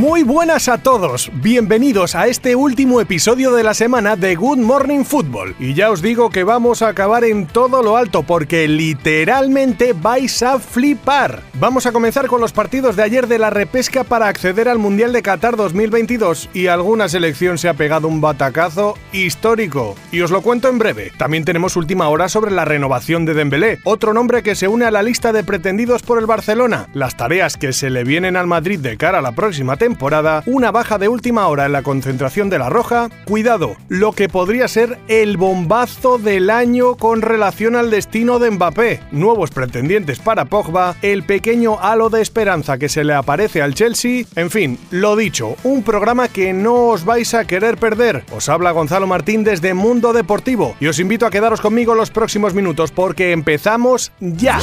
Muy buenas a todos, bienvenidos a este último episodio de la semana de Good Morning Football. Y ya os digo que vamos a acabar en todo lo alto porque literalmente vais a flipar. Vamos a comenzar con los partidos de ayer de la repesca para acceder al Mundial de Qatar 2022 y alguna selección se ha pegado un batacazo histórico. Y os lo cuento en breve. También tenemos última hora sobre la renovación de Dembélé, otro nombre que se une a la lista de pretendidos por el Barcelona, las tareas que se le vienen al Madrid de cara a la próxima temporada temporada, una baja de última hora en la concentración de la Roja, cuidado, lo que podría ser el bombazo del año con relación al destino de Mbappé, nuevos pretendientes para Pogba, el pequeño halo de esperanza que se le aparece al Chelsea, en fin, lo dicho, un programa que no os vais a querer perder. Os habla Gonzalo Martín desde Mundo Deportivo y os invito a quedaros conmigo los próximos minutos porque empezamos ya.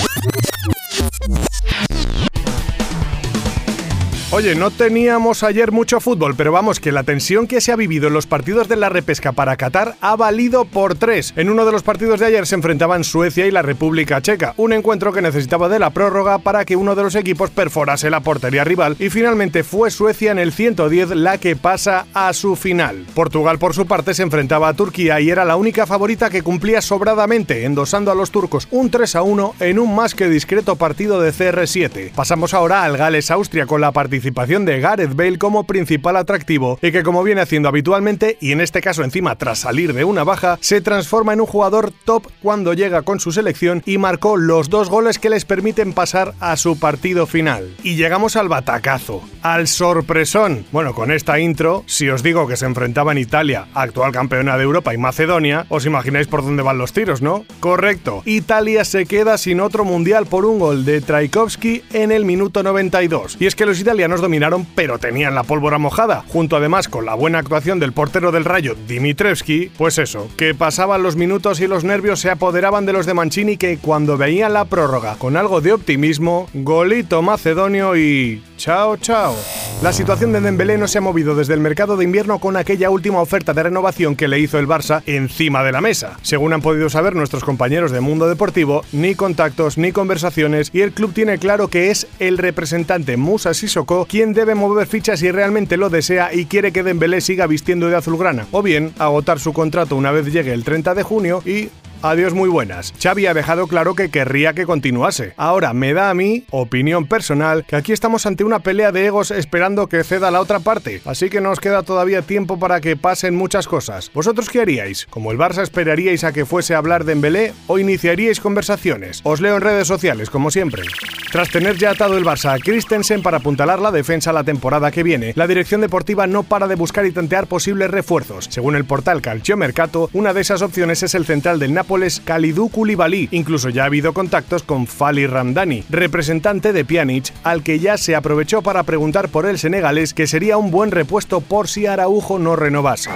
Oye, no teníamos ayer mucho fútbol, pero vamos, que la tensión que se ha vivido en los partidos de la repesca para Qatar ha valido por tres. En uno de los partidos de ayer se enfrentaban Suecia y la República Checa, un encuentro que necesitaba de la prórroga para que uno de los equipos perforase la portería rival y finalmente fue Suecia en el 110 la que pasa a su final. Portugal por su parte se enfrentaba a Turquía y era la única favorita que cumplía sobradamente, endosando a los turcos un 3 a 1 en un más que discreto partido de CR7. Pasamos ahora al Gales-Austria con la participación de Gareth Bale como principal atractivo y que como viene haciendo habitualmente y en este caso encima tras salir de una baja, se transforma en un jugador top cuando llega con su selección y marcó los dos goles que les permiten pasar a su partido final. Y llegamos al batacazo, al sorpresón. Bueno, con esta intro, si os digo que se enfrentaban Italia, actual campeona de Europa, y Macedonia, os imagináis por dónde van los tiros, ¿no? Correcto. Italia se queda sin otro mundial por un gol de Traikovsky en el minuto 92. Y es que los italianos dominaron, pero tenían la pólvora mojada, junto además con la buena actuación del portero del Rayo, Dimitrevski, pues eso, que pasaban los minutos y los nervios se apoderaban de los de Mancini que cuando veían la prórroga con algo de optimismo, golito macedonio y chao chao. La situación de Dembélé no se ha movido desde el mercado de invierno con aquella última oferta de renovación que le hizo el Barça encima de la mesa. Según han podido saber nuestros compañeros de Mundo Deportivo, ni contactos ni conversaciones y el club tiene claro que es el representante Musa Sissoko quien debe mover fichas si realmente lo desea y quiere que Dembélé siga vistiendo de azulgrana, o bien agotar su contrato una vez llegue el 30 de junio y Adiós muy buenas. Xavi ha dejado claro que querría que continuase. Ahora me da a mí, opinión personal, que aquí estamos ante una pelea de egos esperando que ceda la otra parte, así que nos queda todavía tiempo para que pasen muchas cosas. ¿Vosotros qué haríais? ¿Como el Barça esperaríais a que fuese a hablar de Embelé o iniciaríais conversaciones? Os leo en redes sociales, como siempre. Tras tener ya atado el Barça a Christensen para apuntalar la defensa la temporada que viene, la dirección deportiva no para de buscar y tantear posibles refuerzos. Según el portal Calcio Mercato, una de esas opciones es el central del Napoli Nápoles Kalidou Koulibaly. Incluso ya ha habido contactos con Fali Ramdani, representante de Pjanic, al que ya se aprovechó para preguntar por el senegalés que sería un buen repuesto por si Araujo no renovase.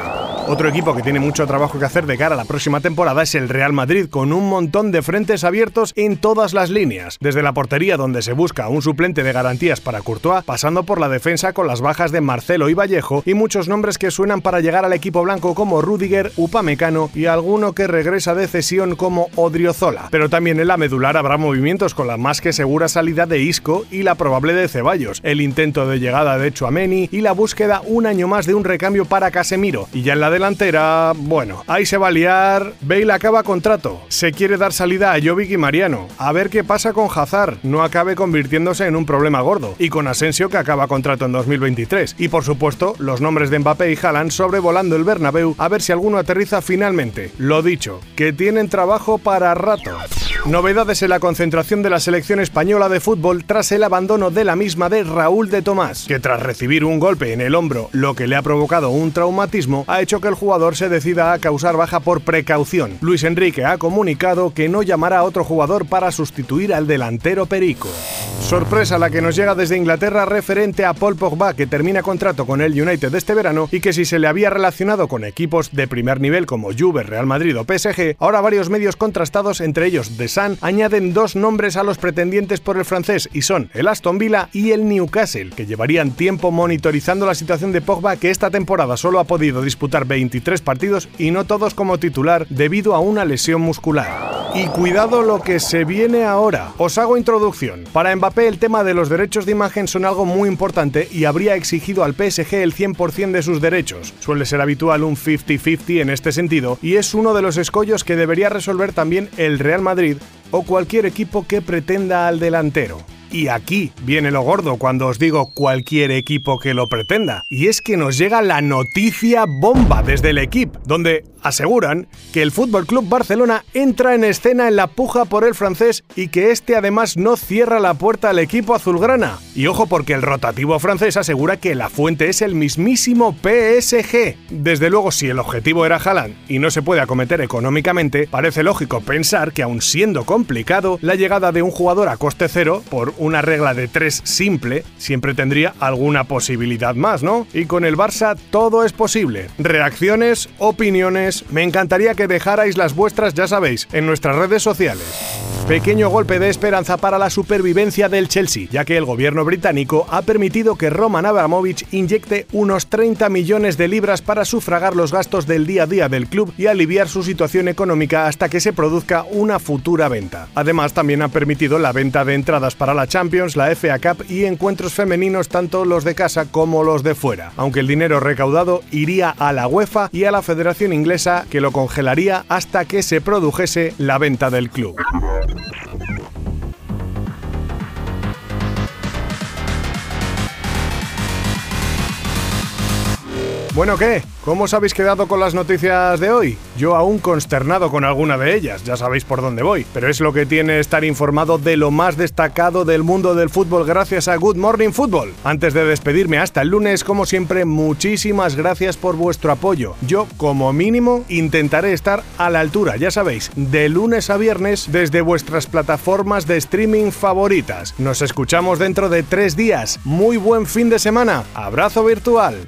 Otro equipo que tiene mucho trabajo que hacer de cara a la próxima temporada es el Real Madrid, con un montón de frentes abiertos en todas las líneas, desde la portería donde se busca un suplente de garantías para Courtois, pasando por la defensa con las bajas de Marcelo y Vallejo y muchos nombres que suenan para llegar al equipo blanco como Rudiger, Upamecano y alguno que regresa de como Odriozola. Pero también en la medular habrá movimientos con la más que segura salida de Isco y la probable de Ceballos, el intento de llegada de Chuameni y la búsqueda un año más de un recambio para Casemiro. Y ya en la delantera, bueno, ahí se va a liar. Bale acaba contrato. Se quiere dar salida a Jovic y Mariano. A ver qué pasa con Hazard. No acabe convirtiéndose en un problema gordo. Y con Asensio que acaba contrato en 2023. Y por supuesto, los nombres de Mbappé y Haaland sobrevolando el Bernabéu a ver si alguno aterriza finalmente. Lo dicho, que tiene tienen trabajo para rato. Novedades en la concentración de la selección española de fútbol tras el abandono de la misma de Raúl de Tomás, que tras recibir un golpe en el hombro, lo que le ha provocado un traumatismo, ha hecho que el jugador se decida a causar baja por precaución. Luis Enrique ha comunicado que no llamará a otro jugador para sustituir al delantero Perico. Sorpresa la que nos llega desde Inglaterra referente a Paul Pogba, que termina contrato con el United este verano y que si se le había relacionado con equipos de primer nivel como Juve, Real Madrid o PSG, ahora varios medios contrastados, entre ellos The Sun, añaden dos nombres a los pretendientes por el francés y son el Aston Villa y el Newcastle, que llevarían tiempo monitorizando la situación de Pogba, que esta temporada solo ha podido disputar 23 partidos y no todos como titular debido a una lesión muscular. Y cuidado lo que se viene ahora. Os hago introducción. Para Mbappé el tema de los derechos de imagen son algo muy importante y habría exigido al PSG el 100% de sus derechos. Suele ser habitual un 50-50 en este sentido y es uno de los escollos que debería resolver también el Real Madrid o cualquier equipo que pretenda al delantero. Y aquí viene lo gordo cuando os digo cualquier equipo que lo pretenda. Y es que nos llega la noticia bomba desde el equipo, donde aseguran que el Fútbol Club Barcelona entra en escena en la puja por el francés y que este además no cierra la puerta al equipo azulgrana. Y ojo porque el rotativo francés asegura que la fuente es el mismísimo PSG. Desde luego, si el objetivo era Haaland y no se puede acometer económicamente, parece lógico pensar que aun siendo complicado, la llegada de un jugador a coste cero por una regla de tres simple, siempre tendría alguna posibilidad más, ¿no? Y con el Barça todo es posible. Reacciones, opiniones, me encantaría que dejarais las vuestras, ya sabéis, en nuestras redes sociales. Pequeño golpe de esperanza para la supervivencia del Chelsea, ya que el gobierno británico ha permitido que Roman Abramovich inyecte unos 30 millones de libras para sufragar los gastos del día a día del club y aliviar su situación económica hasta que se produzca una futura venta. Además, también ha permitido la venta de entradas para la Champions, la FA Cup y encuentros femeninos tanto los de casa como los de fuera, aunque el dinero recaudado iría a la UEFA y a la Federación Inglesa que lo congelaría hasta que se produjese la venta del club. Bueno, ¿qué? ¿Cómo os habéis quedado con las noticias de hoy? Yo aún consternado con alguna de ellas, ya sabéis por dónde voy, pero es lo que tiene estar informado de lo más destacado del mundo del fútbol gracias a Good Morning Football. Antes de despedirme hasta el lunes, como siempre, muchísimas gracias por vuestro apoyo. Yo, como mínimo, intentaré estar a la altura, ya sabéis, de lunes a viernes desde vuestras plataformas de streaming favoritas. Nos escuchamos dentro de tres días. Muy buen fin de semana. Abrazo virtual.